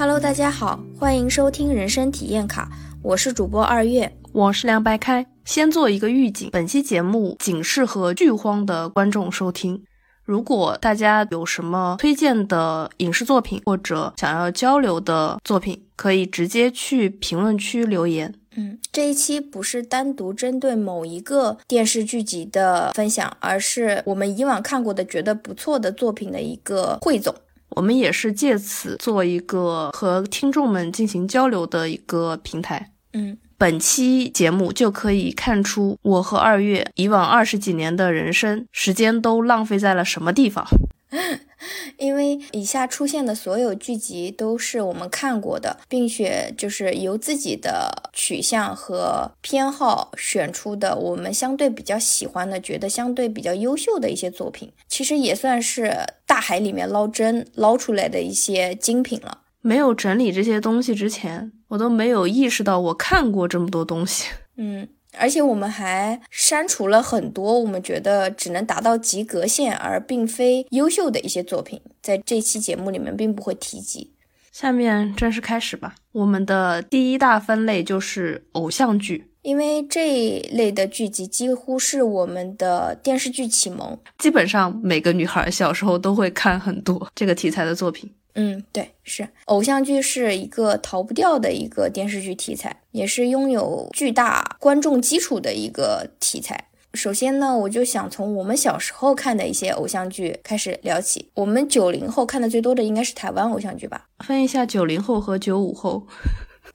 Hello，大家好，欢迎收听人生体验卡，我是主播二月，我是凉白开。先做一个预警，本期节目仅适合剧荒的观众收听。如果大家有什么推荐的影视作品或者想要交流的作品，可以直接去评论区留言。嗯，这一期不是单独针对某一个电视剧集的分享，而是我们以往看过的觉得不错的作品的一个汇总。我们也是借此做一个和听众们进行交流的一个平台。嗯，本期节目就可以看出我和二月以往二十几年的人生时间都浪费在了什么地方。因为以下出现的所有剧集都是我们看过的，并且就是由自己的取向和偏好选出的，我们相对比较喜欢的，觉得相对比较优秀的一些作品，其实也算是大海里面捞针捞出来的一些精品了。没有整理这些东西之前，我都没有意识到我看过这么多东西。嗯。而且我们还删除了很多我们觉得只能达到及格线而并非优秀的一些作品，在这期节目里面并不会提及。下面正式开始吧。我们的第一大分类就是偶像剧，因为这一类的剧集几乎是我们的电视剧启蒙，基本上每个女孩小时候都会看很多这个题材的作品。嗯，对，是偶像剧是一个逃不掉的一个电视剧题材，也是拥有巨大观众基础的一个题材。首先呢，我就想从我们小时候看的一些偶像剧开始聊起。我们九零后看的最多的应该是台湾偶像剧吧？分一下九零后和九五后。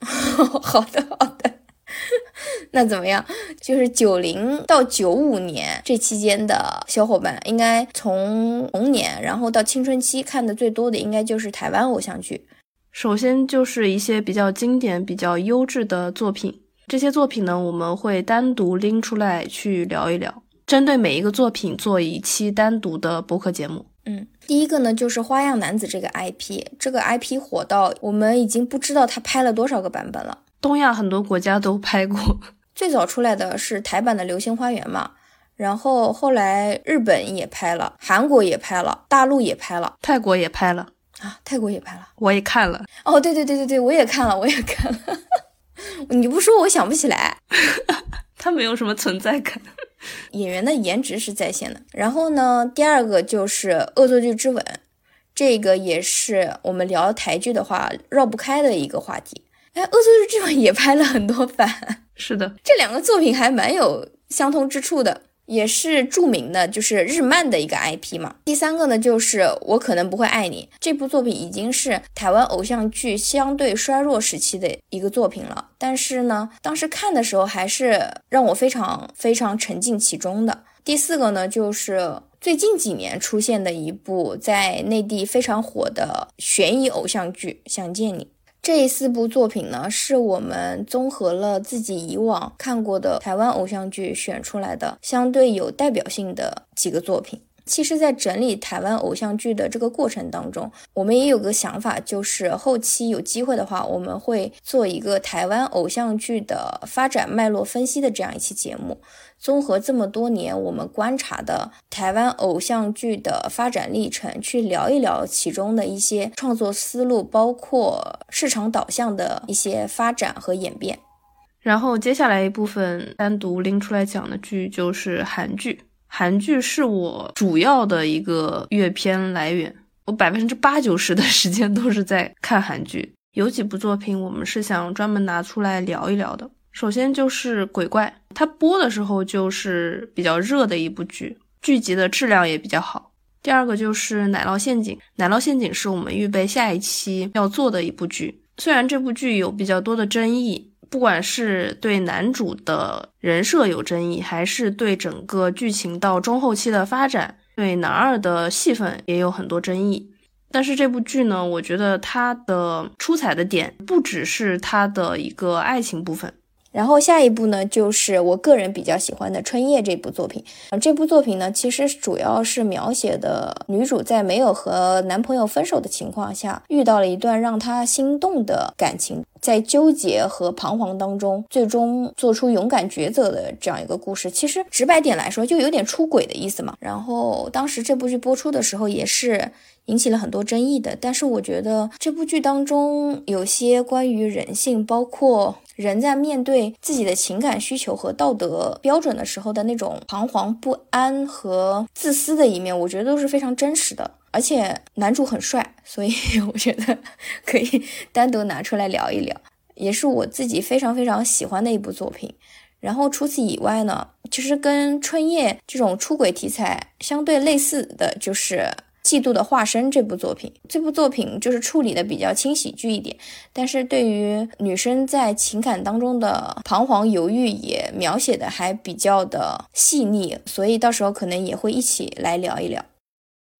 好的，好的。那怎么样？就是九零到九五年这期间的小伙伴，应该从童年然后到青春期看的最多的，应该就是台湾偶像剧。首先就是一些比较经典、比较优质的作品，这些作品呢，我们会单独拎出来去聊一聊，针对每一个作品做一期单独的播客节目。嗯，第一个呢就是《花样男子》这个 IP，这个 IP 火到我们已经不知道他拍了多少个版本了。东亚很多国家都拍过，最早出来的是台版的《流星花园》嘛，然后后来日本也拍了，韩国也拍了，大陆也拍了，泰国也拍了啊，泰国也拍了，我也看了。哦，对对对对对，我也看了，我也看了。你不说我想不起来，他没有什么存在感。演员的颜值是在线的。然后呢，第二个就是《恶作剧之吻》，这个也是我们聊台剧的话绕不开的一个话题。哎，恶作剧之吻也拍了很多版，是的，这两个作品还蛮有相通之处的，也是著名的，就是日漫的一个 IP 嘛。第三个呢，就是我可能不会爱你这部作品，已经是台湾偶像剧相对衰弱时期的一个作品了，但是呢，当时看的时候还是让我非常非常沉浸其中的。第四个呢，就是最近几年出现的一部在内地非常火的悬疑偶像剧《想见你》。这四部作品呢，是我们综合了自己以往看过的台湾偶像剧选出来的相对有代表性的几个作品。其实，在整理台湾偶像剧的这个过程当中，我们也有个想法，就是后期有机会的话，我们会做一个台湾偶像剧的发展脉络分析的这样一期节目。综合这么多年我们观察的台湾偶像剧的发展历程，去聊一聊其中的一些创作思路，包括市场导向的一些发展和演变。然后接下来一部分单独拎出来讲的剧就是韩剧，韩剧是我主要的一个阅片来源，我百分之八九十的时间都是在看韩剧。有几部作品我们是想专门拿出来聊一聊的。首先就是鬼怪，它播的时候就是比较热的一部剧，剧集的质量也比较好。第二个就是奶酪陷阱，奶酪陷阱是我们预备下一期要做的一部剧。虽然这部剧有比较多的争议，不管是对男主的人设有争议，还是对整个剧情到中后期的发展，对男二的戏份也有很多争议。但是这部剧呢，我觉得它的出彩的点不只是它的一个爱情部分。然后下一部呢，就是我个人比较喜欢的《春夜》这部作品。这部作品呢，其实主要是描写的女主在没有和男朋友分手的情况下，遇到了一段让她心动的感情。在纠结和彷徨当中，最终做出勇敢抉择的这样一个故事。其实直白点来说，就有点出轨的意思嘛。然后当时这部剧播出的时候，也是。引起了很多争议的，但是我觉得这部剧当中有些关于人性，包括人在面对自己的情感需求和道德标准的时候的那种彷徨不安和自私的一面，我觉得都是非常真实的。而且男主很帅，所以 我觉得可以 单独拿出来聊一聊，也是我自己非常非常喜欢的一部作品。然后除此以外呢，其实跟春夜这种出轨题材相对类似的就是。嫉妒的化身这部作品，这部作品就是处理的比较轻喜剧一点，但是对于女生在情感当中的彷徨犹豫也描写的还比较的细腻，所以到时候可能也会一起来聊一聊。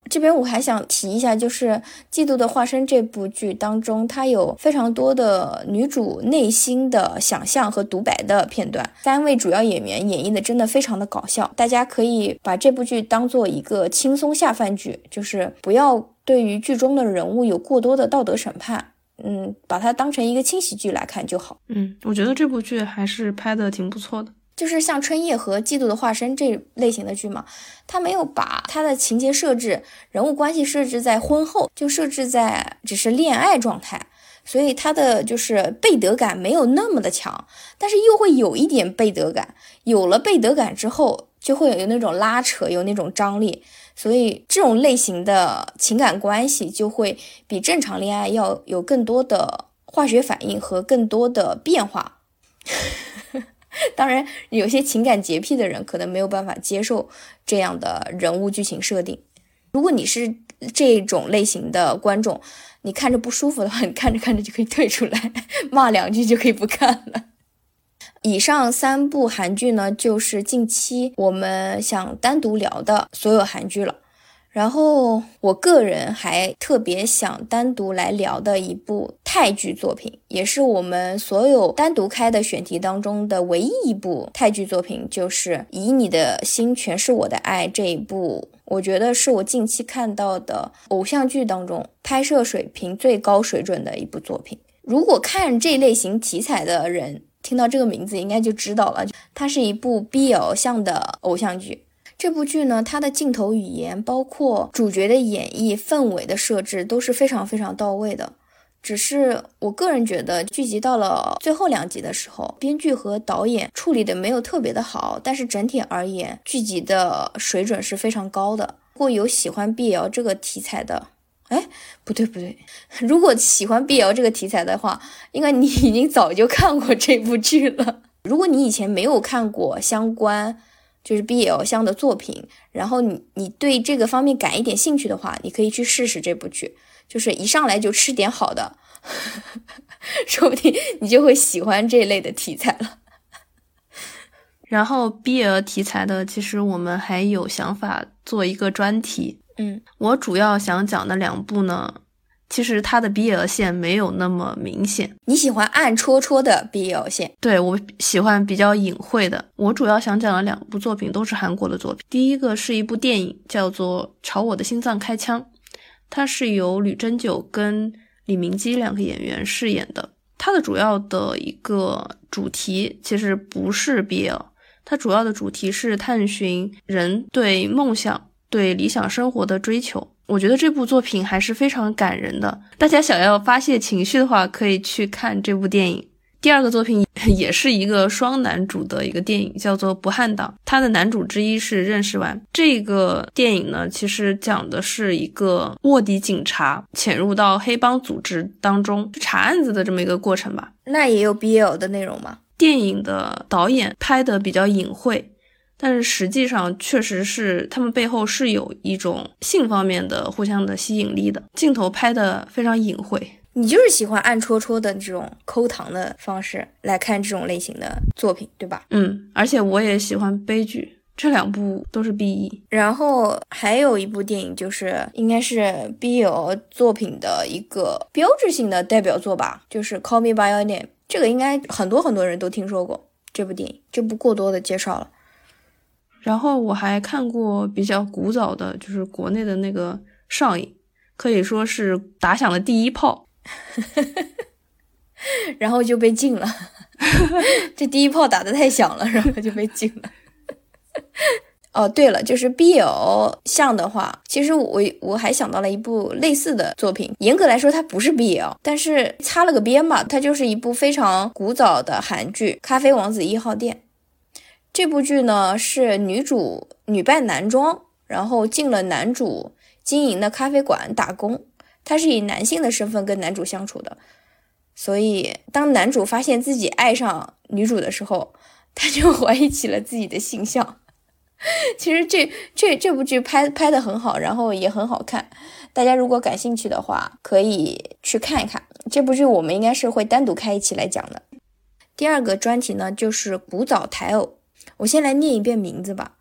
这边我还想提一下，就是《嫉妒的化身》这部剧当中，它有非常多的女主内心的想象和独白的片段。三位主要演员演绎的真的非常的搞笑，大家可以把这部剧当做一个轻松下饭剧，就是不要对于剧中的人物有过多的道德审判，嗯，把它当成一个轻喜剧来看就好。嗯，我觉得这部剧还是拍的挺不错的。就是像《春夜》和《嫉妒的化身》这类型的剧嘛，他没有把他的情节设置、人物关系设置在婚后，就设置在只是恋爱状态，所以他的就是背德感没有那么的强，但是又会有一点背德感。有了背德感之后，就会有那种拉扯，有那种张力，所以这种类型的情感关系就会比正常恋爱要有更多的化学反应和更多的变化。当然，有些情感洁癖的人可能没有办法接受这样的人物剧情设定。如果你是这种类型的观众，你看着不舒服的话，你看着看着就可以退出来，骂两句就可以不看了。以上三部韩剧呢，就是近期我们想单独聊的所有韩剧了。然后，我个人还特别想单独来聊的一部泰剧作品，也是我们所有单独开的选题当中的唯一一部泰剧作品，就是《以你的心全是我的爱》这一部，我觉得是我近期看到的偶像剧当中拍摄水平最高水准的一部作品。如果看这类型题材的人听到这个名字，应该就知道了，它是一部 BL 向的偶像剧。这部剧呢，它的镜头语言，包括主角的演绎、氛围的设置都是非常非常到位的。只是我个人觉得，剧集到了最后两集的时候，编剧和导演处理的没有特别的好。但是整体而言，剧集的水准是非常高的。如果有喜欢 BL 这个题材的，哎，不对不对，如果喜欢 BL 这个题材的话，应该你已经早就看过这部剧了。如果你以前没有看过相关，就是 BL 向的作品，然后你你对这个方面感一点兴趣的话，你可以去试试这部剧。就是一上来就吃点好的，说不定你就会喜欢这类的题材了。然后 BL 题材的，其实我们还有想法做一个专题。嗯，我主要想讲的两部呢。其实它的 BL 线没有那么明显，你喜欢暗戳戳的 BL 线？对我喜欢比较隐晦的。我主要想讲的两部作品都是韩国的作品。第一个是一部电影，叫做《朝我的心脏开枪》，它是由吕珍九跟李明基两个演员饰演的。它的主要的一个主题其实不是 BL，它主要的主题是探寻人对梦想、对理想生活的追求。我觉得这部作品还是非常感人的。大家想要发泄情绪的话，可以去看这部电影。第二个作品也是一个双男主的一个电影，叫做《不汉党》。它的男主之一是任时完。这个电影呢，其实讲的是一个卧底警察潜入到黑帮组织当中查案子的这么一个过程吧。那也有 BL 的内容吗？电影的导演拍的比较隐晦。但是实际上，确实是他们背后是有一种性方面的互相的吸引力的。镜头拍的非常隐晦，你就是喜欢暗戳戳的这种抠糖的方式来看这种类型的作品，对吧？嗯，而且我也喜欢悲剧，这两部都是 BE。然后还有一部电影，就是应该是 BL 作品的一个标志性的代表作吧，就是《Call Me by Your Name》。这个应该很多很多人都听说过这部电影，就不过多的介绍了。然后我还看过比较古早的，就是国内的那个上瘾，可以说是打响了第一炮。然后就被禁了。这第一炮打的太响了，然后就被禁了。哦，对了，就是 BL 像的话，其实我我还想到了一部类似的作品。严格来说，它不是 BL，但是擦了个边吧，它就是一部非常古早的韩剧《咖啡王子一号店》。这部剧呢是女主女扮男装，然后进了男主经营的咖啡馆打工。她是以男性的身份跟男主相处的，所以当男主发现自己爱上女主的时候，他就 怀疑起了自己的性向。其实这这这部剧拍拍的很好，然后也很好看。大家如果感兴趣的话，可以去看一看这部剧。我们应该是会单独开一期来讲的。第二个专题呢，就是古早台偶。我先来念一遍名字吧，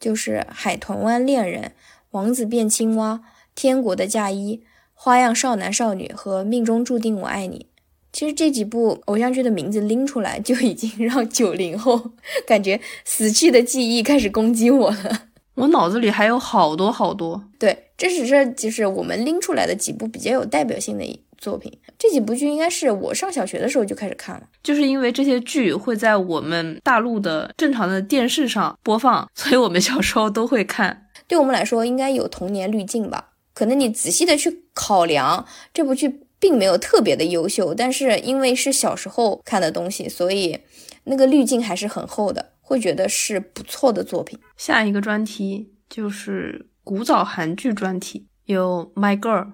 就是《海豚湾恋人》《王子变青蛙》《天国的嫁衣》《花样少男少女》和《命中注定我爱你》。其实这几部偶像剧的名字拎出来，就已经让九零后 感觉死去的记忆开始攻击我了。我脑子里还有好多好多。对，这只是就是我们拎出来的几部比较有代表性的作品。这几部剧应该是我上小学的时候就开始看了，就是因为这些剧会在我们大陆的正常的电视上播放，所以我们小时候都会看。对我们来说，应该有童年滤镜吧？可能你仔细的去考量这部剧。并没有特别的优秀，但是因为是小时候看的东西，所以那个滤镜还是很厚的，会觉得是不错的作品。下一个专题就是古早韩剧专题，有《My Girl》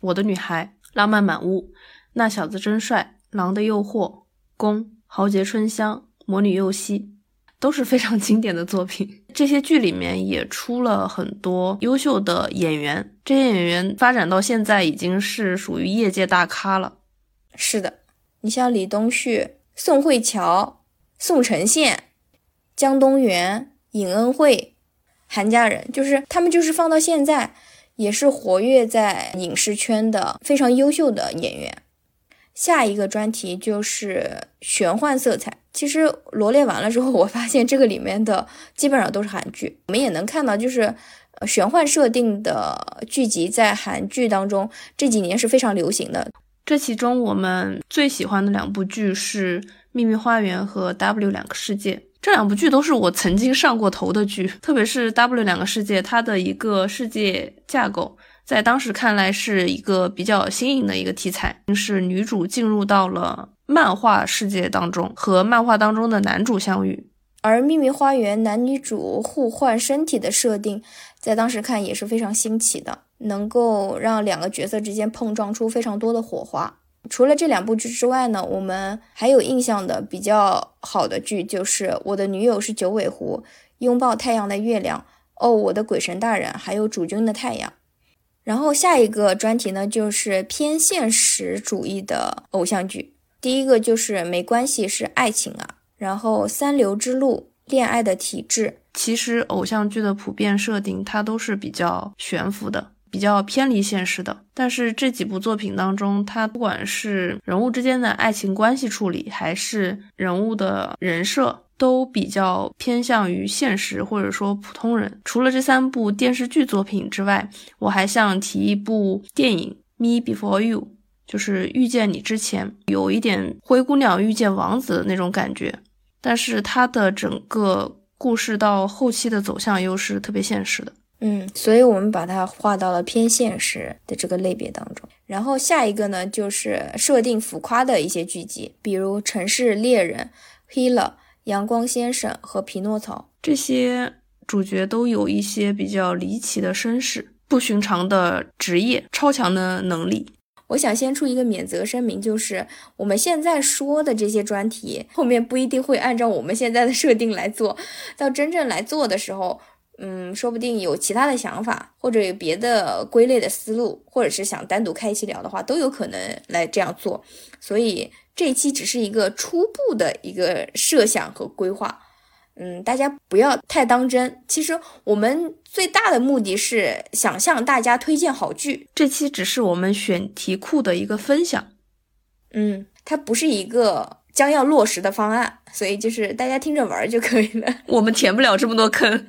我的女孩、《浪漫满屋》、《那小子真帅》、《狼的诱惑》、《宫》、《豪杰春香》、《魔女幼熙》。都是非常经典的作品，这些剧里面也出了很多优秀的演员，这些演员发展到现在已经是属于业界大咖了。是的，你像李东旭、宋慧乔、宋承宪、姜东元、尹恩惠、韩家人，就是他们就是放到现在也是活跃在影视圈的非常优秀的演员。下一个专题就是玄幻色彩。其实罗列完了之后，我发现这个里面的基本上都是韩剧。我们也能看到，就是玄幻设定的剧集在韩剧当中这几年是非常流行的。这其中我们最喜欢的两部剧是《秘密花园》和《W 两个世界》。这两部剧都是我曾经上过头的剧，特别是《W 两个世界》，它的一个世界架构。在当时看来是一个比较新颖的一个题材，是女主进入到了漫画世界当中，和漫画当中的男主相遇。而《秘密花园》男女主互换身体的设定，在当时看也是非常新奇的，能够让两个角色之间碰撞出非常多的火花。除了这两部剧之外呢，我们还有印象的比较好的剧就是《我的女友是九尾狐》、《拥抱太阳的月亮》、哦，我的鬼神大人，还有《主君的太阳》。然后下一个专题呢，就是偏现实主义的偶像剧。第一个就是没关系是爱情啊，然后三流之路、恋爱的体质。其实偶像剧的普遍设定，它都是比较悬浮的，比较偏离现实的。但是这几部作品当中，它不管是人物之间的爱情关系处理，还是人物的人设。都比较偏向于现实或者说普通人。除了这三部电视剧作品之外，我还想提一部电影《Me Before You》，就是遇见你之前，有一点灰姑娘遇见王子的那种感觉。但是它的整个故事到后期的走向又是特别现实的。嗯，所以我们把它划到了偏现实的这个类别当中。然后下一个呢，就是设定浮夸的一些剧集，比如《城市猎人》《Healer》。阳光先生和匹诺曹这些主角都有一些比较离奇的身世、不寻常的职业、超强的能力。我想先出一个免责声明，就是我们现在说的这些专题，后面不一定会按照我们现在的设定来做到。真正来做的时候，嗯，说不定有其他的想法，或者有别的归类的思路，或者是想单独开一期聊的话，都有可能来这样做。所以。这一期只是一个初步的一个设想和规划，嗯，大家不要太当真。其实我们最大的目的是想向大家推荐好剧，这期只是我们选题库的一个分享，嗯，它不是一个将要落实的方案，所以就是大家听着玩就可以了。我们填不了这么多坑。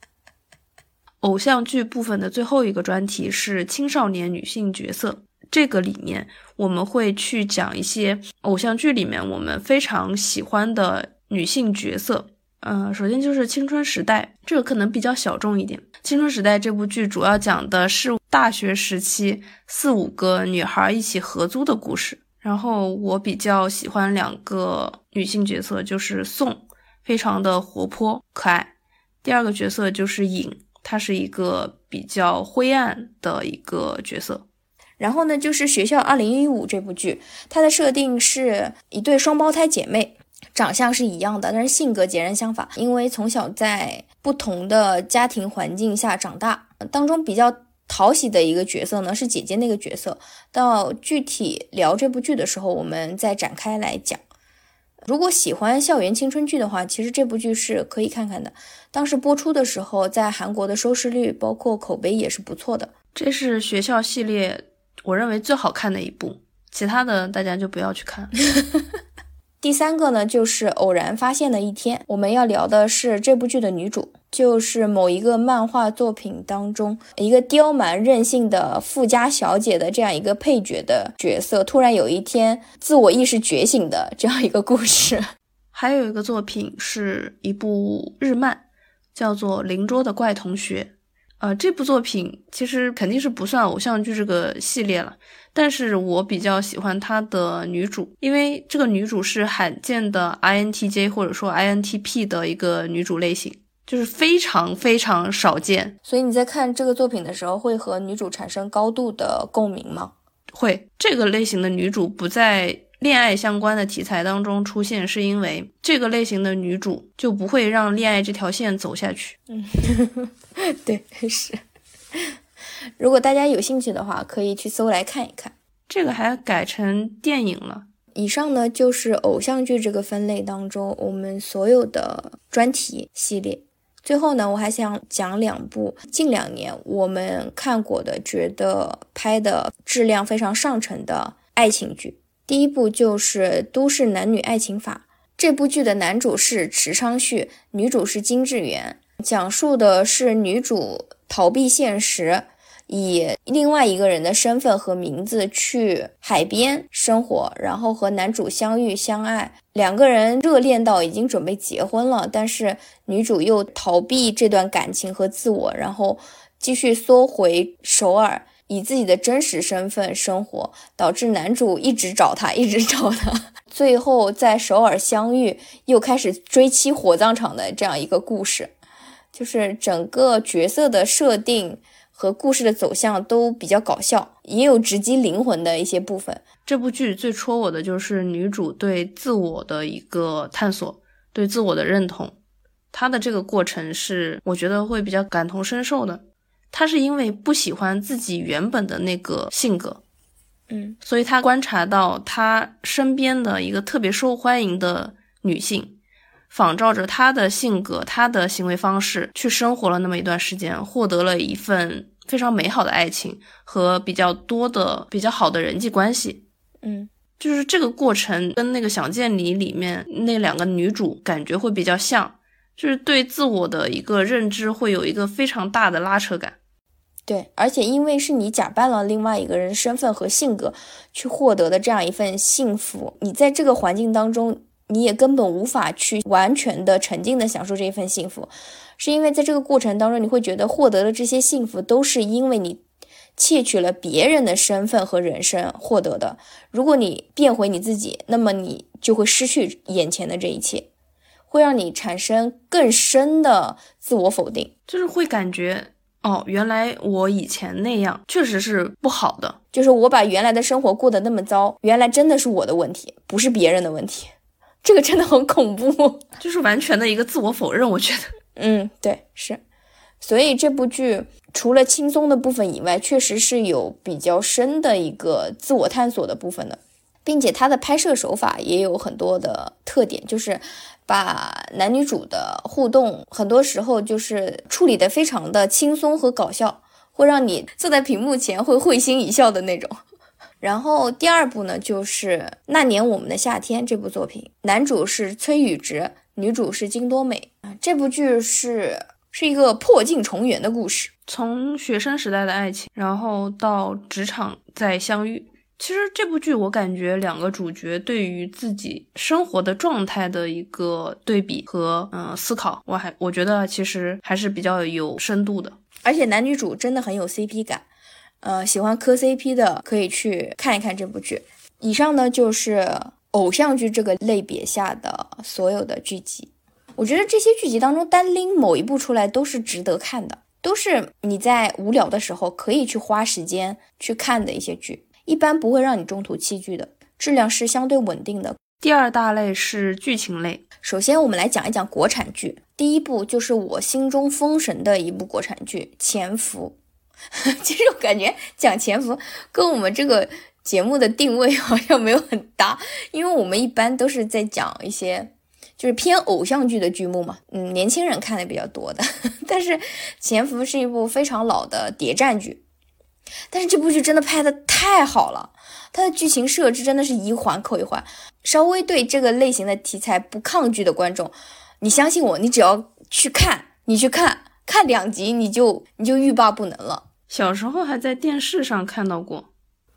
偶像剧部分的最后一个专题是青少年女性角色。这个里面，我们会去讲一些偶像剧里面我们非常喜欢的女性角色。嗯，首先就是《青春时代》，这个可能比较小众一点。《青春时代》这部剧主要讲的是大学时期四五个女孩一起合租的故事。然后我比较喜欢两个女性角色，就是宋，非常的活泼可爱；第二个角色就是颖，她是一个比较灰暗的一个角色。然后呢，就是《学校二零一五》这部剧，它的设定是一对双胞胎姐妹。长相是一样的，但是性格截然相反。因为从小在不同的家庭环境下长大，当中比较讨喜的一个角色呢是姐姐那个角色。到具体聊这部剧的时候，我们再展开来讲。如果喜欢校园青春剧的话，其实这部剧是可以看看的。当时播出的时候，在韩国的收视率包括口碑也是不错的。这是学校系列我认为最好看的一部，其他的大家就不要去看。第三个呢，就是偶然发现的一天。我们要聊的是这部剧的女主，就是某一个漫画作品当中一个刁蛮任性的富家小姐的这样一个配角的角色，突然有一天自我意识觉醒的这样一个故事。还有一个作品是一部日漫，叫做《邻桌的怪同学》。呃，这部作品其实肯定是不算偶像剧这个系列了。但是我比较喜欢她的女主，因为这个女主是罕见的 INTJ 或者说 INTP 的一个女主类型，就是非常非常少见。所以你在看这个作品的时候，会和女主产生高度的共鸣吗？会。这个类型的女主不在恋爱相关的题材当中出现，是因为这个类型的女主就不会让恋爱这条线走下去。嗯，对，是。如果大家有兴趣的话，可以去搜来看一看。这个还改成电影了。以上呢就是偶像剧这个分类当中我们所有的专题系列。最后呢，我还想讲两部近两年我们看过的，觉得拍的质量非常上乘的爱情剧。第一部就是《都市男女爱情法》。这部剧的男主是池昌旭，女主是金智媛，讲述的是女主逃避现实。以另外一个人的身份和名字去海边生活，然后和男主相遇相爱，两个人热恋到已经准备结婚了，但是女主又逃避这段感情和自我，然后继续缩回首尔，以自己的真实身份生活，导致男主一直找她，一直找她，最后在首尔相遇，又开始追妻火葬场的这样一个故事，就是整个角色的设定。和故事的走向都比较搞笑，也有直击灵魂的一些部分。这部剧最戳我的就是女主对自我的一个探索，对自我的认同。她的这个过程是我觉得会比较感同身受的。她是因为不喜欢自己原本的那个性格，嗯，所以她观察到她身边的一个特别受欢迎的女性，仿照着他的性格、他的行为方式去生活了那么一段时间，获得了一份。非常美好的爱情和比较多的比较好的人际关系，嗯，就是这个过程跟那个《想见你》里面那两个女主感觉会比较像，就是对自我的一个认知会有一个非常大的拉扯感。对，而且因为是你假扮了另外一个人身份和性格去获得的这样一份幸福，你在这个环境当中，你也根本无法去完全的沉浸的享受这一份幸福。是因为在这个过程当中，你会觉得获得的这些幸福都是因为你窃取了别人的身份和人生获得的。如果你变回你自己，那么你就会失去眼前的这一切，会让你产生更深的自我否定，就是会感觉哦，原来我以前那样确实是不好的，就是我把原来的生活过得那么糟，原来真的是我的问题，不是别人的问题。这个真的很恐怖，就是完全的一个自我否认，我觉得。嗯，对，是，所以这部剧除了轻松的部分以外，确实是有比较深的一个自我探索的部分的，并且它的拍摄手法也有很多的特点，就是把男女主的互动很多时候就是处理的非常的轻松和搞笑，会让你坐在屏幕前会会心一笑的那种。然后第二部呢，就是《那年我们的夏天》这部作品，男主是崔宇植。女主是金多美啊，这部剧是是一个破镜重圆的故事。从学生时代的爱情，然后到职场再相遇。其实这部剧我感觉两个主角对于自己生活的状态的一个对比和嗯思考，我还我觉得其实还是比较有深度的。而且男女主真的很有 CP 感，呃，喜欢磕 CP 的可以去看一看这部剧。以上呢就是偶像剧这个类别下的所有的剧集。我觉得这些剧集当中单拎某一部出来都是值得看的，都是你在无聊的时候可以去花时间去看的一些剧。一般不会让你中途弃剧的，质量是相对稳定的。第二大类是剧情类。首先，我们来讲一讲国产剧。第一部就是我心中封神的一部国产剧《潜伏》。其实我感觉讲《潜伏》跟我们这个节目的定位 好像没有很搭，因为我们一般都是在讲一些就是偏偶像剧的剧目嘛，嗯，年轻人看的比较多的。但是《潜伏》是一部非常老的谍战剧。但是这部剧真的拍的太好了，它的剧情设置真的是一环扣一环。稍微对这个类型的题材不抗拒的观众，你相信我，你只要去看，你去看看两集，你就你就欲罢不能了。小时候还在电视上看到过，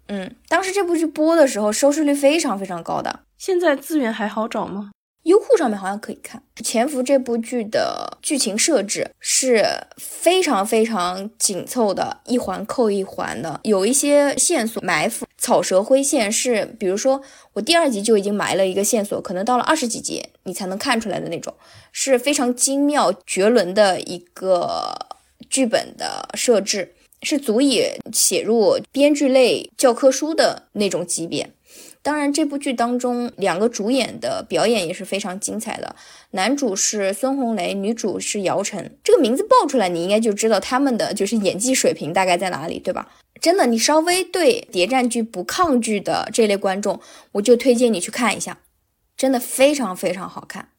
嗯，当时这部剧播的时候收视率非常非常高的。现在资源还好找吗？优酷上面好像可以看《潜伏》这部剧的剧情设置是非常非常紧凑的，一环扣一环的，有一些线索埋伏，草蛇灰线是，比如说我第二集就已经埋了一个线索，可能到了二十几集你才能看出来的那种，是非常精妙绝伦的一个剧本的设置，是足以写入编剧类教科书的那种级别。当然，这部剧当中两个主演的表演也是非常精彩的。男主是孙红雷，女主是姚晨。这个名字报出来，你应该就知道他们的就是演技水平大概在哪里，对吧？真的，你稍微对谍战剧不抗拒的这类观众，我就推荐你去看一下，真的非常非常好看。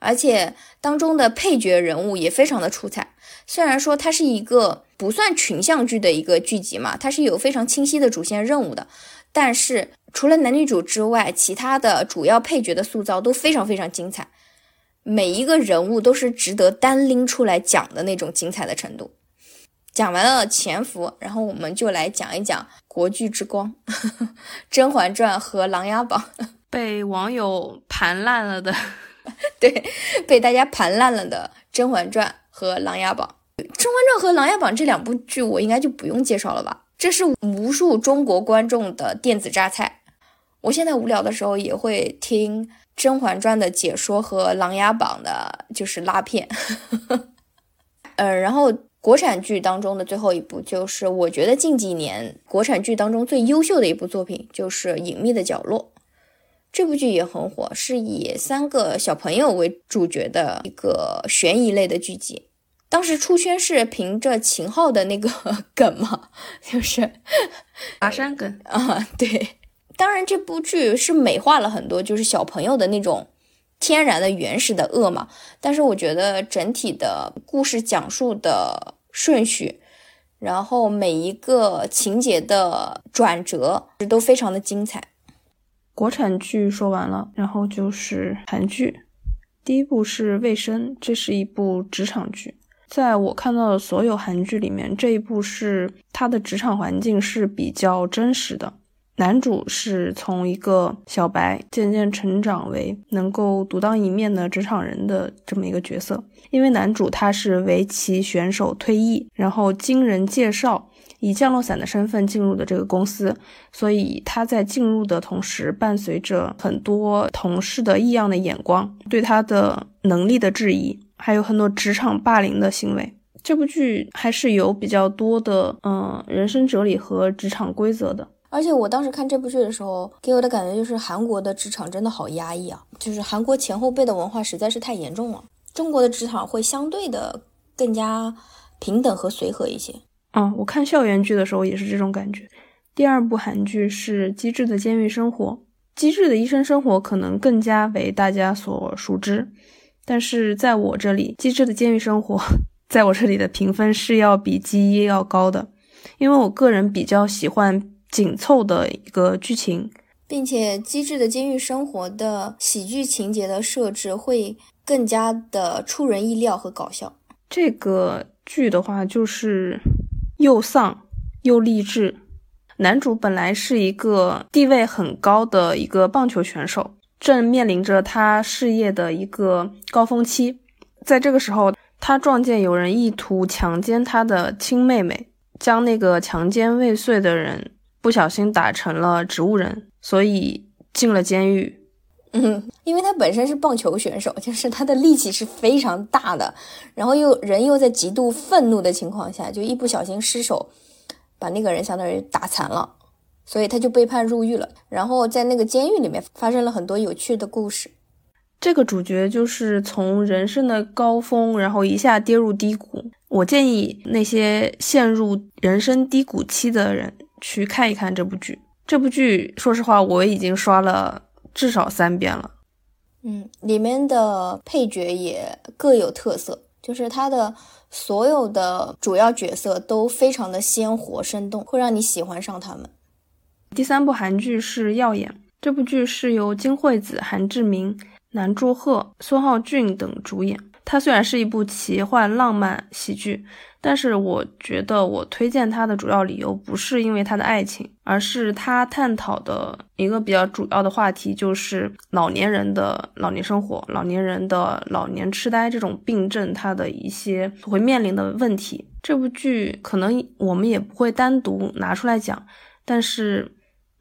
而且当中的配角人物也非常的出彩。虽然说它是一个不算群像剧的一个剧集嘛，它是有非常清晰的主线任务的。但是除了男女主之外，其他的主要配角的塑造都非常非常精彩，每一个人物都是值得单拎出来讲的那种精彩的程度。讲完了潜伏，然后我们就来讲一讲国剧之光 《甄嬛传》和《琅琊榜》，被网友盘烂了的，对，被大家盘烂了的《甄嬛传》和《琅琊榜》。《甄嬛传》和《琅琊榜》这两部剧，我应该就不用介绍了吧？这是无数中国观众的电子榨菜。我现在无聊的时候也会听《甄嬛传》的解说和《琅琊榜》的，就是拉片。呃，然后国产剧当中的最后一部，就是我觉得近几年国产剧当中最优秀的一部作品，就是《隐秘的角落》。这部剧也很火，是以三个小朋友为主角的一个悬疑类的剧集。当时出圈是凭着秦昊的那个 梗嘛，就是爬山梗啊。对，当然这部剧是美化了很多，就是小朋友的那种天然的原始的恶嘛。但是我觉得整体的故事讲述的顺序，然后每一个情节的转折都非常的精彩。国产剧说完了，然后就是韩剧。第一部是《卫生》，这是一部职场剧。在我看到的所有韩剧里面，这一部是它的职场环境是比较真实的。男主是从一个小白渐渐成长为能够独当一面的职场人的这么一个角色。因为男主他是围棋选手退役，然后经人介绍以降落伞的身份进入的这个公司，所以他在进入的同时，伴随着很多同事的异样的眼光，对他的能力的质疑。还有很多职场霸凌的行为，这部剧还是有比较多的嗯人生哲理和职场规则的。而且我当时看这部剧的时候，给我的感觉就是韩国的职场真的好压抑啊，就是韩国前后辈的文化实在是太严重了。中国的职场会相对的更加平等和随和一些。啊，我看校园剧的时候也是这种感觉。第二部韩剧是《机智的监狱生活》，《机智的医生生活》可能更加为大家所熟知。但是在我这里，《机智的监狱生活》在我这里的评分是要比《机一》要高的，因为我个人比较喜欢紧凑的一个剧情，并且《机智的监狱生活》的喜剧情节的设置会更加的出人意料和搞笑。这个剧的话，就是又丧又励志。男主本来是一个地位很高的一个棒球选手，正面临着他事业的一个高峰期。在这个时候，他撞见有人意图强奸他的亲妹妹，将那个强奸未遂的人不小心打成了植物人，所以进了监狱。嗯，因为他本身是棒球选手，就是他的力气是非常大的，然后又人又在极度愤怒的情况下，就一不小心失手，把那个人相当于打残了，所以他就被判入狱了。然后在那个监狱里面发生了很多有趣的故事。这个主角就是从人生的高峰，然后一下跌入低谷。我建议那些陷入人生低谷期的人去看一看这部剧。这部剧，说实话，我已经刷了。至少三遍了，嗯，里面的配角也各有特色，就是他的所有的主要角色都非常的鲜活生动，会让你喜欢上他们。第三部韩剧是《耀眼》，这部剧是由金惠子、韩志明、南柱赫、孙浩俊等主演。它虽然是一部奇幻浪漫喜剧。但是我觉得，我推荐它的主要理由不是因为它的爱情，而是它探讨的一个比较主要的话题，就是老年人的老年生活、老年人的老年痴呆这种病症，它的一些会面临的问题。这部剧可能我们也不会单独拿出来讲，但是，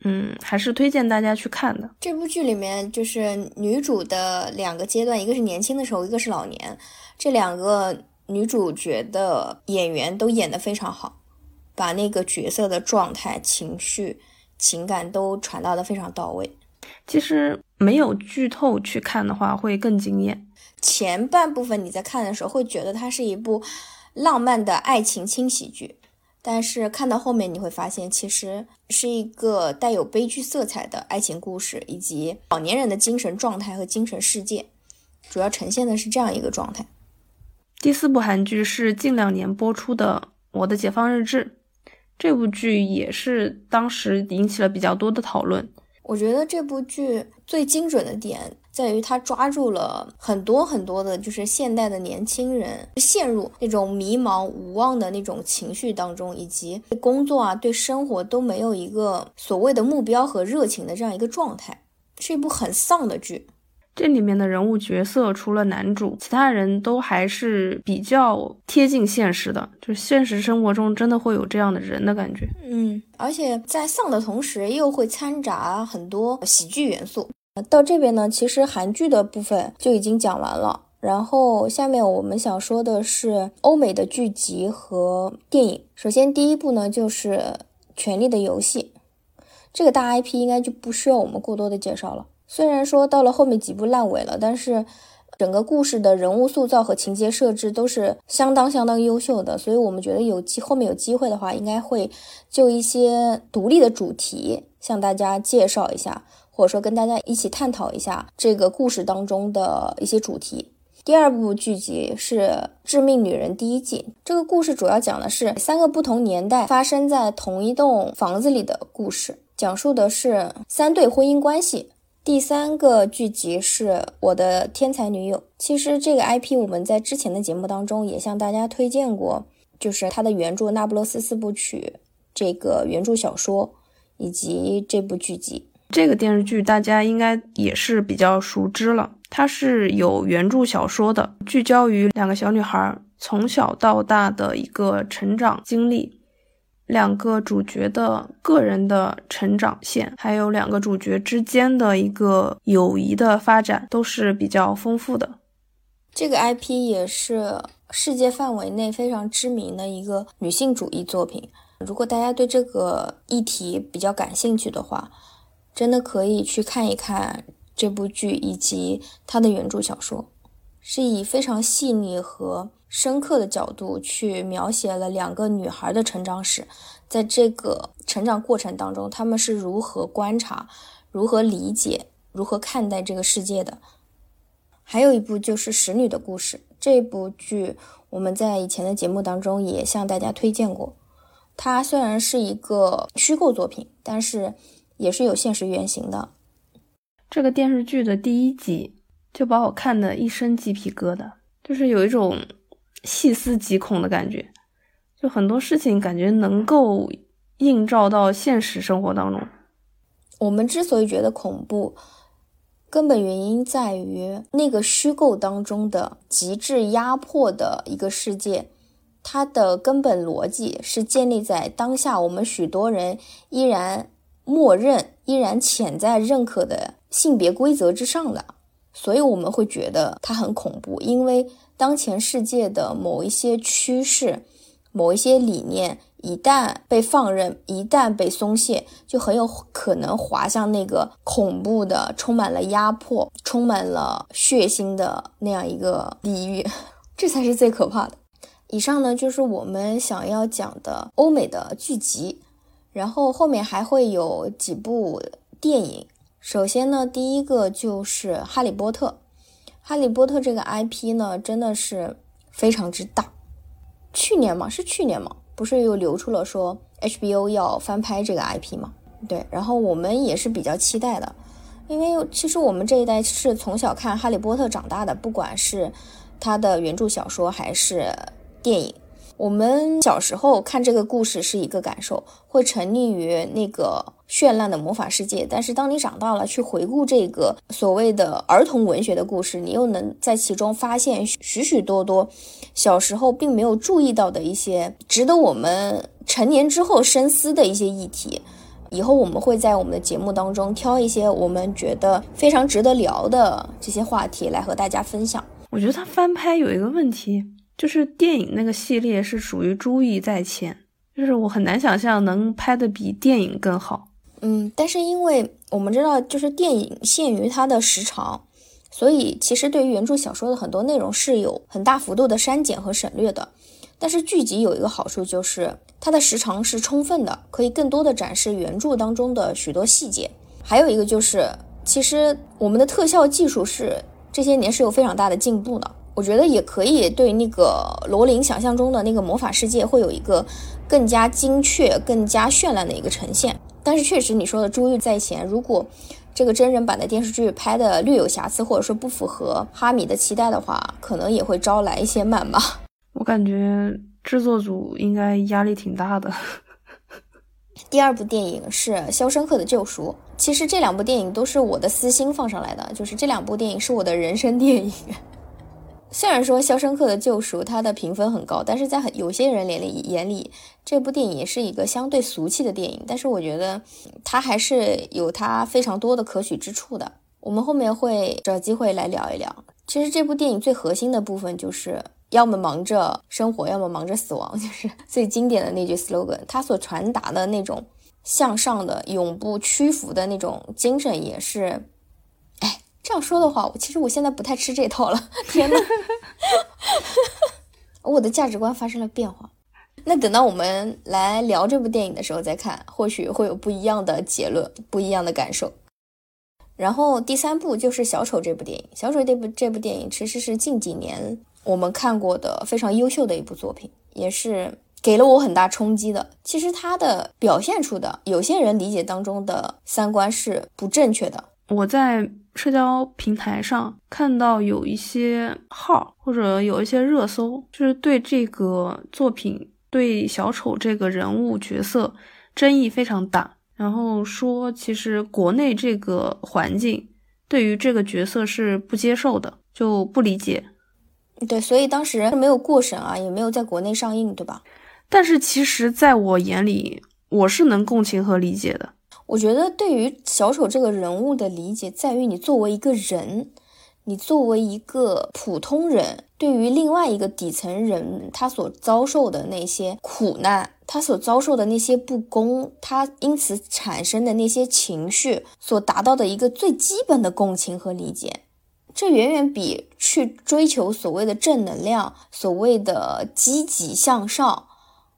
嗯，还是推荐大家去看的。这部剧里面就是女主的两个阶段，一个是年轻的时候，一个是老年，这两个。女主角的演员都演得非常好，把那个角色的状态、情绪、情感都传达得非常到位。其实没有剧透去看的话，会更惊艳。前半部分你在看的时候会觉得它是一部浪漫的爱情轻喜剧，但是看到后面你会发现，其实是一个带有悲剧色彩的爱情故事，以及老年人的精神状态和精神世界，主要呈现的是这样一个状态。第四部韩剧是近两年播出的《我的解放日志》，这部剧也是当时引起了比较多的讨论。我觉得这部剧最精准的点在于它抓住了很多很多的，就是现代的年轻人陷入那种迷茫无望的那种情绪当中，以及对工作啊、对生活都没有一个所谓的目标和热情的这样一个状态，是一部很丧的剧。这里面的人物角色除了男主，其他人都还是比较贴近现实的，就是现实生活中真的会有这样的人的感觉。嗯，而且在丧的同时，又会掺杂很多喜剧元素。到这边呢，其实韩剧的部分就已经讲完了，然后下面我们想说的是欧美的剧集和电影。首先第一部呢，就是《权力的游戏》，这个大 IP 应该就不需要我们过多的介绍了。虽然说到了后面几部烂尾了，但是整个故事的人物塑造和情节设置都是相当相当优秀的，所以我们觉得有机后面有机会的话，应该会就一些独立的主题向大家介绍一下，或者说跟大家一起探讨一下这个故事当中的一些主题。第二部剧集是《致命女人》第一季，这个故事主要讲的是三个不同年代发生在同一栋房子里的故事，讲述的是三对婚姻关系。第三个剧集是我的天才女友。其实这个 IP 我们在之前的节目当中也向大家推荐过，就是它的原著《那不勒斯四部曲》这个原著小说以及这部剧集。这个电视剧大家应该也是比较熟知了，它是有原著小说的，聚焦于两个小女孩从小到大的一个成长经历。两个主角的个人的成长线，还有两个主角之间的一个友谊的发展，都是比较丰富的。这个 IP 也是世界范围内非常知名的一个女性主义作品。如果大家对这个议题比较感兴趣的话，真的可以去看一看这部剧以及它的原著小说，是以非常细腻和。深刻的角度去描写了两个女孩的成长史，在这个成长过程当中，他们是如何观察、如何理解、如何看待这个世界的。还有一部就是《使女的故事》这部剧，我们在以前的节目当中也向大家推荐过。它虽然是一个虚构作品，但是也是有现实原型的。这个电视剧的第一集就把我看得一身鸡皮疙瘩，就是有一种。细思极恐的感觉，就很多事情感觉能够映照到现实生活当中。我们之所以觉得恐怖，根本原因在于那个虚构当中的极致压迫的一个世界，它的根本逻辑是建立在当下我们许多人依然默认、依然潜在认可的性别规则之上的，所以我们会觉得它很恐怖，因为当前世界的某一些趋势、某一些理念。一旦被放任，一旦被松懈，就很有可能滑向那个恐怖的、充满了压迫、充满了血腥的那样一个地狱，这才是最可怕的。以上呢，就是我们想要讲的欧美的剧集，然后后面还会有几部电影。首先呢，第一个就是《哈利波特》。《哈利波特》这个 IP 呢，真的是非常之大。去年嘛，是去年嘛。不是又流出了说 HBO 要翻拍这个 IP 嘛？对，然后我们也是比较期待的，因为其实我们这一代是从小看《哈利波特》长大的，不管是他的原著小说还是电影。我们小时候看这个故事是一个感受，会沉溺于那个绚烂的魔法世界。但是当你长大了，去回顾这个所谓的儿童文学的故事，你又能在其中发现许许多多小时候并没有注意到的一些值得我们成年之后深思的一些议题。以后我们会在我们的节目当中挑一些我们觉得非常值得聊的这些话题来和大家分享。我觉得它翻拍有一个问题。就是电影那个系列是属于注意在前，就是我很难想象能拍的比电影更好。嗯，但是因为我们知道，就是电影限于它的时长，所以其实对于原著小说的很多内容是有很大幅度的删减和省略的。但是剧集有一个好处，就是它的时长是充分的，可以更多的展示原著当中的许多细节。还有一个就是，其实我们的特效技术是这些年是有非常大的进步的。我觉得也可以对那个罗琳想象中的那个魔法世界会有一个更加精确、更加绚烂的一个呈现。但是确实你说的珠玉在前，如果这个真人版的电视剧拍的略有瑕疵，或者说不符合哈米的期待的话，可能也会招来一些谩骂。我感觉制作组应该压力挺大的。第二部电影是《肖申克的救赎》，其实这两部电影都是我的私心放上来的，就是这两部电影是我的人生电影。虽然说《肖申克的救赎》它的评分很高，但是在很有些人眼里眼里，这部电影也是一个相对俗气的电影。但是我觉得它还是有它非常多的可取之处的。我们后面会找机会来聊一聊。其实这部电影最核心的部分就是要么忙着生活，要么忙着死亡，就是最经典的那句 slogan。它所传达的那种向上的、永不屈服的那种精神，也是。这样说的话，我其实我现在不太吃这套了。天呐，我的价值观发生了变化。那等到我们来聊这部电影的时候再看，或许会有不一样的结论，不一样的感受。然后第三部就是《小丑》这部电影，《小丑》这部这部电影其实是近几年我们看过的非常优秀的一部作品，也是给了我很大冲击的。其实它的表现出的有些人理解当中的三观是不正确的。我在。社交平台上看到有一些号或者有一些热搜，就是对这个作品、对小丑这个人物角色争议非常大。然后说，其实国内这个环境对于这个角色是不接受的，就不理解。对，所以当时没有过审啊，也没有在国内上映，对吧？但是其实，在我眼里，我是能共情和理解的。我觉得对于小丑这个人物的理解，在于你作为一个人，你作为一个普通人，对于另外一个底层人他所遭受的那些苦难，他所遭受的那些不公，他因此产生的那些情绪，所达到的一个最基本的共情和理解，这远远比去追求所谓的正能量、所谓的积极向上，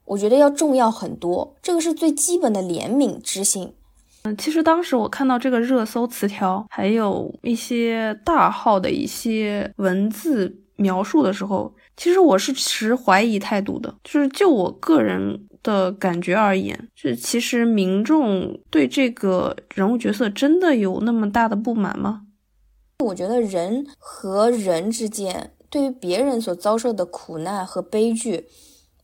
我觉得要重要很多。这个是最基本的怜悯之心。嗯，其实当时我看到这个热搜词条，还有一些大号的一些文字描述的时候，其实我是持怀疑态度的。就是就我个人的感觉而言，就其实民众对这个人物角色真的有那么大的不满吗？我觉得人和人之间对于别人所遭受的苦难和悲剧，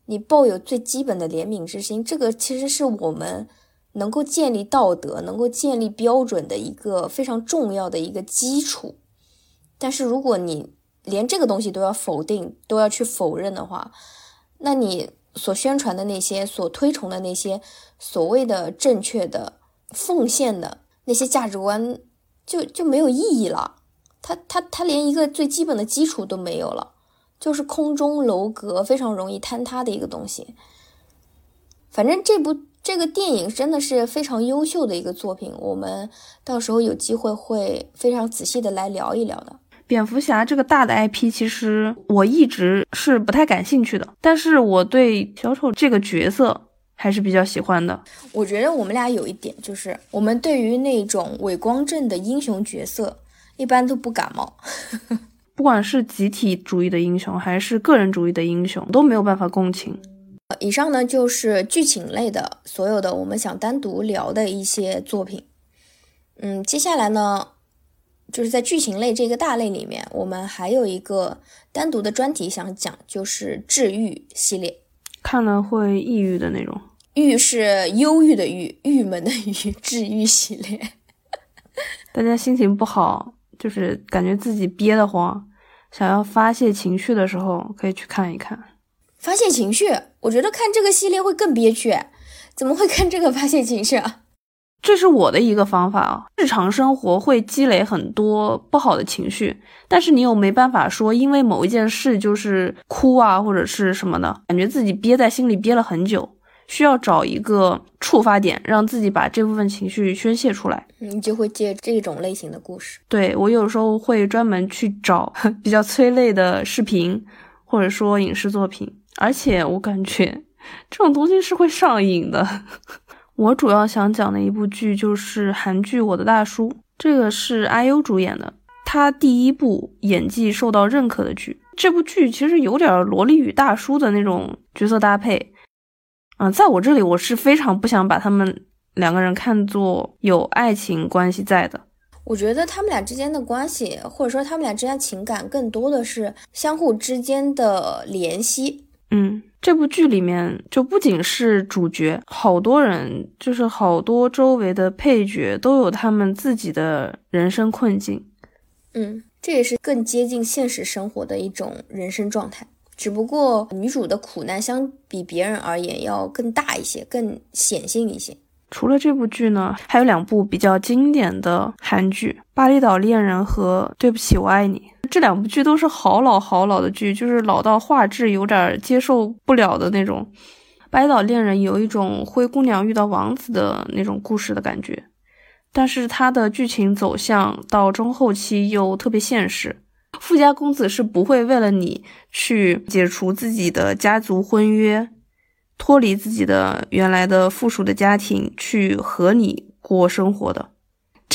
你抱有最基本的怜悯之心，这个其实是我们能够建立道德、能够建立标准的一个非常重要的一个基础。但是如果你连这个东西都要否定、都要去否认的话，那你所宣传的那些、所推崇的那些所谓的正确的、奉献的那些价值观，就就没有意义了。他他他连一个最基本的基础都没有了，就是空中楼阁，非常容易坍塌的一个东西。反正这部这个电影真的是非常优秀的一个作品，我们到时候有机会会非常仔细的来聊一聊的。蝙蝠侠这个大的 IP，其实我一直是不太感兴趣的，但是我对小丑这个角色还是比较喜欢的。我觉得我们俩有一点就是，我们对于那种伪光正的英雄角色。一般都不感冒，不管是集体主义的英雄还是个人主义的英雄，都没有办法共情。以上呢就是剧情类的所有的我们想单独聊的一些作品。嗯，接下来呢，就是在剧情类这个大类里面，我们还有一个单独的专题想讲，就是治愈系列。看了会抑郁的那种，郁是忧郁的郁，郁闷的郁，治愈系列。大家心情不好。就是感觉自己憋得慌，想要发泄情绪的时候，可以去看一看。发泄情绪，我觉得看这个系列会更憋屈。怎么会看这个发泄情绪啊？这是我的一个方法啊。日常生活会积累很多不好的情绪，但是你又没办法说，因为某一件事就是哭啊，或者是什么的，感觉自己憋在心里憋了很久。需要找一个触发点，让自己把这部分情绪宣泄出来。你就会接这种类型的故事。对我有时候会专门去找 比较催泪的视频，或者说影视作品。而且我感觉这种东西是会上瘾的。我主要想讲的一部剧就是韩剧《我的大叔》，这个是 IU 主演的，他第一部演技受到认可的剧。这部剧其实有点萝莉与大叔的那种角色搭配。嗯，在我这里，我是非常不想把他们两个人看作有爱情关系在的。我觉得他们俩之间的关系，或者说他们俩之间情感，更多的是相互之间的联系。嗯，这部剧里面就不仅是主角，好多人，就是好多周围的配角都有他们自己的人生困境。嗯，这也是更接近现实生活的一种人生状态。只不过女主的苦难相比别人而言要更大一些，更显性一些。除了这部剧呢，还有两部比较经典的韩剧《巴厘岛恋人》和《对不起，我爱你》。这两部剧都是好老好老的剧，就是老到画质有点接受不了的那种。《白岛恋人》有一种灰姑娘遇到王子的那种故事的感觉，但是它的剧情走向到中后期又特别现实。富家公子是不会为了你去解除自己的家族婚约，脱离自己的原来的附属的家庭去和你过生活的。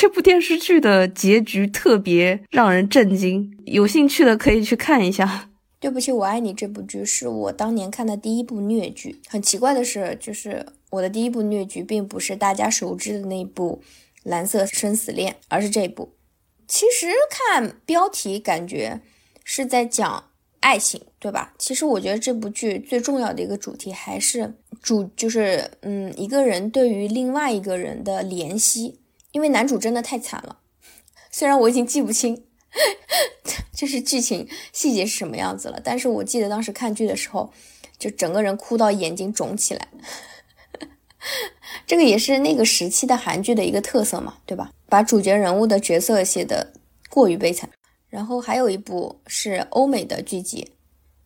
这部电视剧的结局特别让人震惊，有兴趣的可以去看一下。对不起，我爱你这部剧是我当年看的第一部虐剧。很奇怪的是，就是我的第一部虐剧并不是大家熟知的那部《蓝色生死恋》，而是这一部。其实看标题感觉是在讲爱情，对吧？其实我觉得这部剧最重要的一个主题还是主，就是嗯，一个人对于另外一个人的怜惜。因为男主真的太惨了，虽然我已经记不清 就是剧情细节是什么样子了，但是我记得当时看剧的时候，就整个人哭到眼睛肿起来。这个也是那个时期的韩剧的一个特色嘛，对吧？把主角人物的角色写的过于悲惨。然后还有一部是欧美的剧集，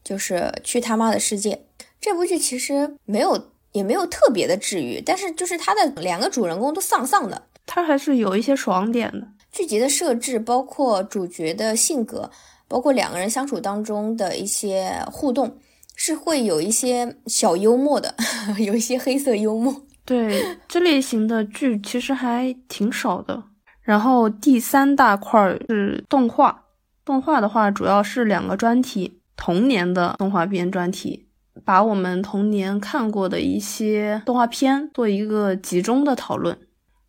就是《去他妈的世界》。这部剧其实没有，也没有特别的治愈，但是就是它的两个主人公都丧丧的，它还是有一些爽点的。剧集的设置，包括主角的性格，包括两个人相处当中的一些互动。是会有一些小幽默的，有一些黑色幽默。对这类型的剧其实还挺少的。然后第三大块是动画，动画的话主要是两个专题：童年的动画片专题，把我们童年看过的一些动画片做一个集中的讨论，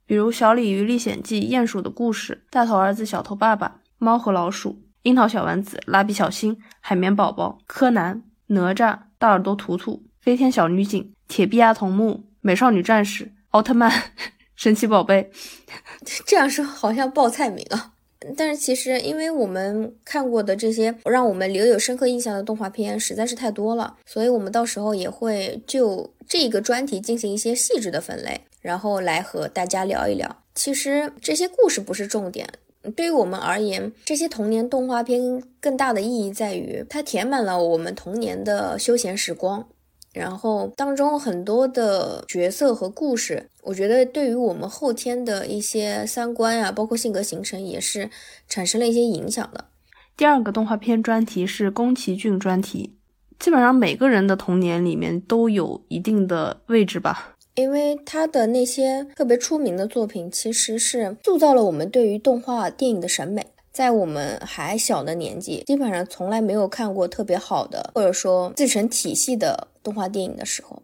比如《小鲤鱼历险记》、《鼹鼠的故事》、《大头儿子小头爸爸》、《猫和老鼠》。樱桃小丸子、蜡笔小新、海绵宝宝、柯南、哪吒、大耳朵图图、飞天小女警、铁臂阿童木、美少女战士、奥特曼、神奇宝贝。这样说好像报菜名啊。但是其实，因为我们看过的这些让我们留有深刻印象的动画片实在是太多了，所以我们到时候也会就这个专题进行一些细致的分类，然后来和大家聊一聊。其实这些故事不是重点，对于我们而言，这些童年动画片更大的意义在于它填满了我们童年的休闲时光。然后当中很多的角色和故事，我觉得对于我们后天的一些三观呀，包括性格形成，也是产生了一些影响的。第二个动画片专题是宫崎骏专题，基本上每个人的童年里面都有一定的位置吧，因为他的那些特别出名的作品，其实是塑造了我们对于动画电影的审美。在我们还小的年纪，基本上从来没有看过特别好的，或者说自成体系的动画电影的时候。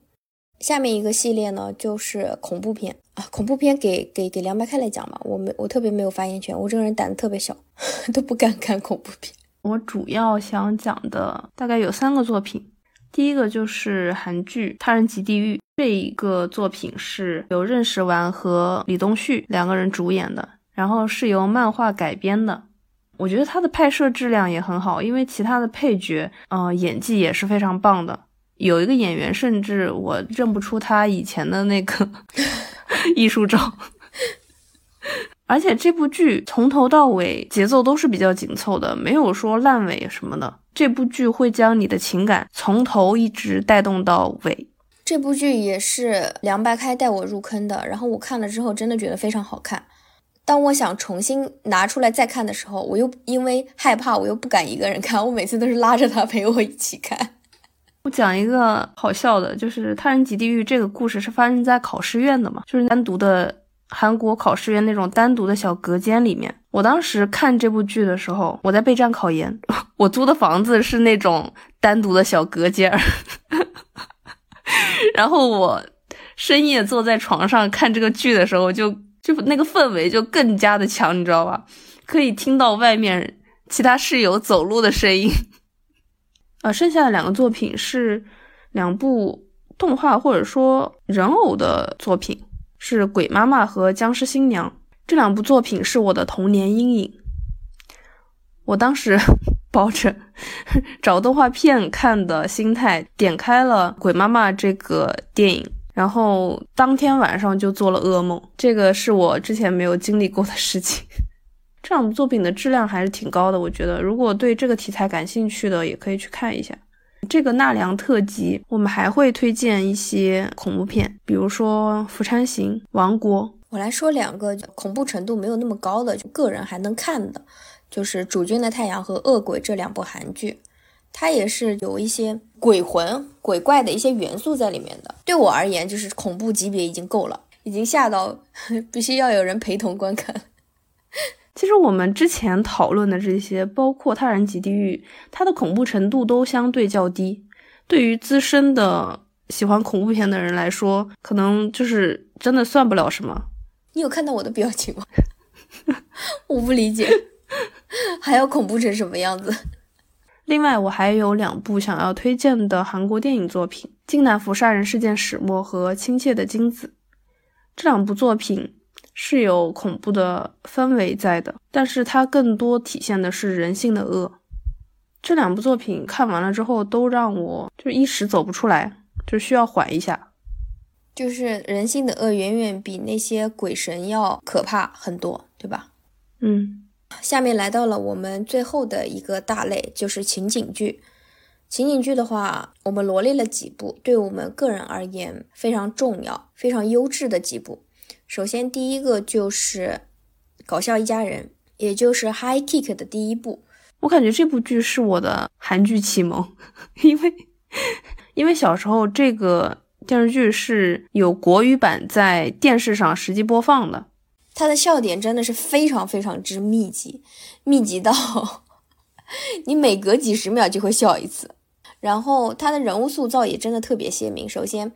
下面一个系列呢，就是恐怖片啊，恐怖片给给给凉白开来讲嘛，我没我特别没有发言权，我这个人胆子特别小，都不敢看恐怖片。我主要想讲的大概有三个作品，第一个就是韩剧《他人及地狱》，这一个作品是由任时完和李东旭两个人主演的，然后是由漫画改编的。我觉得它的拍摄质量也很好，因为其他的配角，嗯，演技也是非常棒的。有一个演员，甚至我认不出他以前的那个 艺术照。而且这部剧从头到尾节奏都是比较紧凑的，没有说烂尾什么的。这部剧会将你的情感从头一直带动到尾。这部剧也是凉白开带我入坑的，然后我看了之后真的觉得非常好看。当我想重新拿出来再看的时候，我又因为害怕，我又不敢一个人看。我每次都是拉着他陪我一起看。我讲一个好笑的，就是《他人及地狱》这个故事是发生在考试院的嘛，就是单独的韩国考试院那种单独的小隔间里面。我当时看这部剧的时候，我在备战考研，我租的房子是那种单独的小隔间儿，然后我深夜坐在床上看这个剧的时候就。就那个氛围就更加的强，你知道吧？可以听到外面其他室友走路的声音。呃，剩下的两个作品是两部动画或者说人偶的作品，是《鬼妈妈》和《僵尸新娘》。这两部作品是我的童年阴影。我当时 抱着 找动画片看的心态，点开了《鬼妈妈》这个电影。然后当天晚上就做了噩梦，这个是我之前没有经历过的事情。这两部作品的质量还是挺高的，我觉得如果对这个题材感兴趣的，也可以去看一下。这个纳凉特辑，我们还会推荐一些恐怖片，比如说《釜山行》《王国》。我来说两个恐怖程度没有那么高的，就个人还能看的，就是《主君的太阳》和《恶鬼》这两部韩剧。它也是有一些鬼魂、鬼怪的一些元素在里面的。对我而言，就是恐怖级别已经够了，已经吓到 必须要有人陪同观看。其实我们之前讨论的这些，包括《他人及地狱》，它的恐怖程度都相对较低。对于资深的喜欢恐怖片的人来说，可能就是真的算不了什么。你有看到我的表情吗？我不理解，还要恐怖成什么样子？另外，我还有两部想要推荐的韩国电影作品，《金南福杀人事件始末》和《亲切的金子》。这两部作品是有恐怖的氛围在的，但是它更多体现的是人性的恶。这两部作品看完了之后，都让我就一时走不出来，就需要缓一下。就是人性的恶远远比那些鬼神要可怕很多，对吧？嗯。下面来到了我们最后的一个大类，就是情景剧。情景剧的话，我们罗列了几部，对我们个人而言非常重要、非常优质的几部。首先，第一个就是《搞笑一家人》，也就是《High Kick》的第一部。我感觉这部剧是我的韩剧启蒙，因为因为小时候这个电视剧是有国语版在电视上实际播放的。它的笑点真的是非常非常之密集，密集到你每隔几十秒就会笑一次。然后它的人物塑造也真的特别鲜明。首先，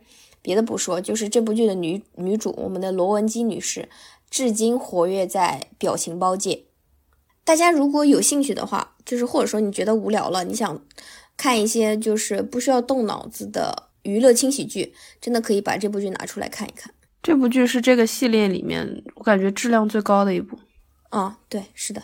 别的不说，就是这部剧的女女主，我们的罗文姬女士，至今活跃在表情包界。大家如果有兴趣的话，就是或者说你觉得无聊了，你想看一些就是不需要动脑子的娱乐轻喜剧，真的可以把这部剧拿出来看一看。这部剧是这个系列里面我感觉质量最高的一部。啊，对，是的。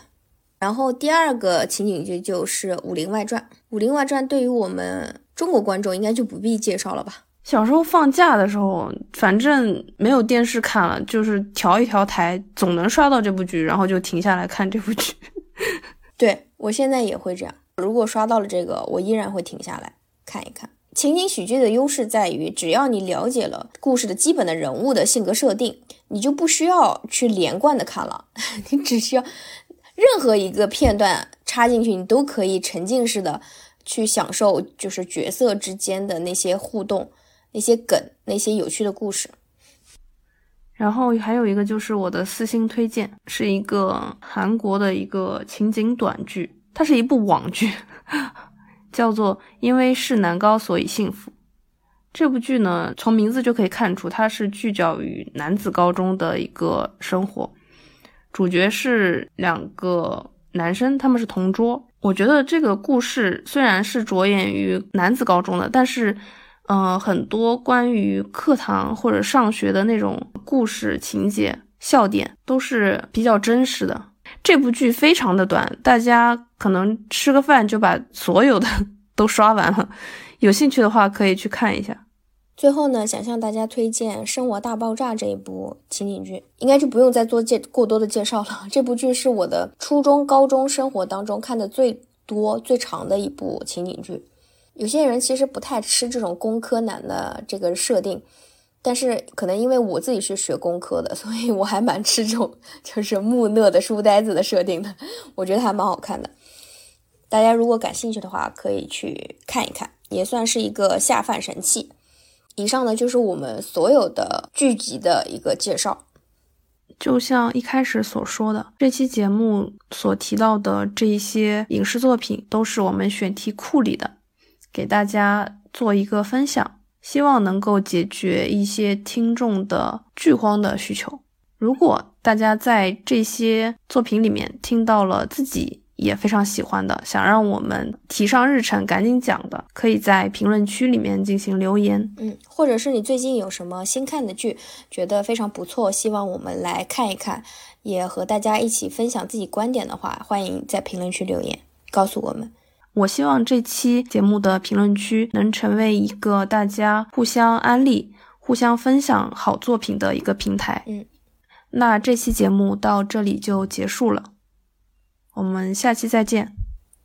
然后第二个情景剧就是《武林外传》。《武林外传》对于我们中国观众应该就不必介绍了吧？小时候放假的时候，反正没有电视看了，就是调一调台，总能刷到这部剧，然后就停下来看这部剧。对我现在也会这样，如果刷到了这个，我依然会停下来看一看。情景喜剧的优势在于，只要你了解了故事的基本的人物的性格设定，你就不需要去连贯的看了，你只需要任何一个片段插进去，你都可以沉浸式的去享受，就是角色之间的那些互动。那些梗，那些有趣的故事，然后还有一个就是我的私心推荐，是一个韩国的一个情景短剧，它是一部网剧，叫做《因为是男高所以幸福》。这部剧呢，从名字就可以看出，它是聚焦于男子高中的一个生活，主角是两个男生，他们是同桌。我觉得这个故事虽然是着眼于男子高中的，但是。嗯，很多关于课堂或者上学的那种故事情节、笑点都是比较真实的。这部剧非常的短，大家可能吃个饭就把所有的 都刷完了。有兴趣的话可以去看一下。最后呢，想向大家推荐《生活大爆炸》这一部情景剧，应该就不用再做介过多的介绍了。这部剧是我的初中、高中生活当中看的最多、最长的一部情景剧。有些人其实不太吃这种工科男的这个设定，但是可能因为我自己是学工科的，所以我还蛮吃这种 就是木讷的书呆子的设定的，我觉得还蛮好看的。大家如果感兴趣的话，可以去看一看，也算是一个下饭神器。以上呢就是我们所有的剧集的一个介绍。就像一开始所说的，这期节目所提到的这一些影视作品，都是我们选题库里的。给大家做一个分享，希望能够解决一些听众的剧荒的需求。如果大家在这些作品里面听到了自己也非常喜欢的，想让我们提上日程赶紧讲的，可以在评论区里面进行留言。嗯，或者是你最近有什么新看的剧，觉得非常不错，希望我们来看一看，也和大家一起分享自己观点的话，欢迎在评论区留言告诉我们。我希望这期节目的评论区能成为一个大家互相安利、互相分享好作品的一个平台。嗯，那这期节目到这里就结束了，我们下期再见。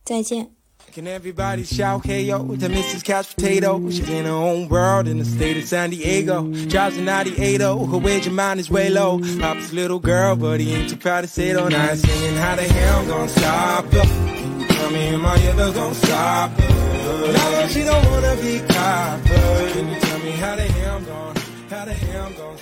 再见。Can everybody shout yo to Mrs. Couch Potato? She's in her own world in the state of San Diego. Drives a 98 her wage of mind is way low. Papa's little girl, but he ain't too proud to say it on night. Singing how the hell gonna stop her? Tell me, am I ever gonna stop her? Now that she don't wanna be copper, can you tell me how the hell I'm gonna, how the hell I'm gonna?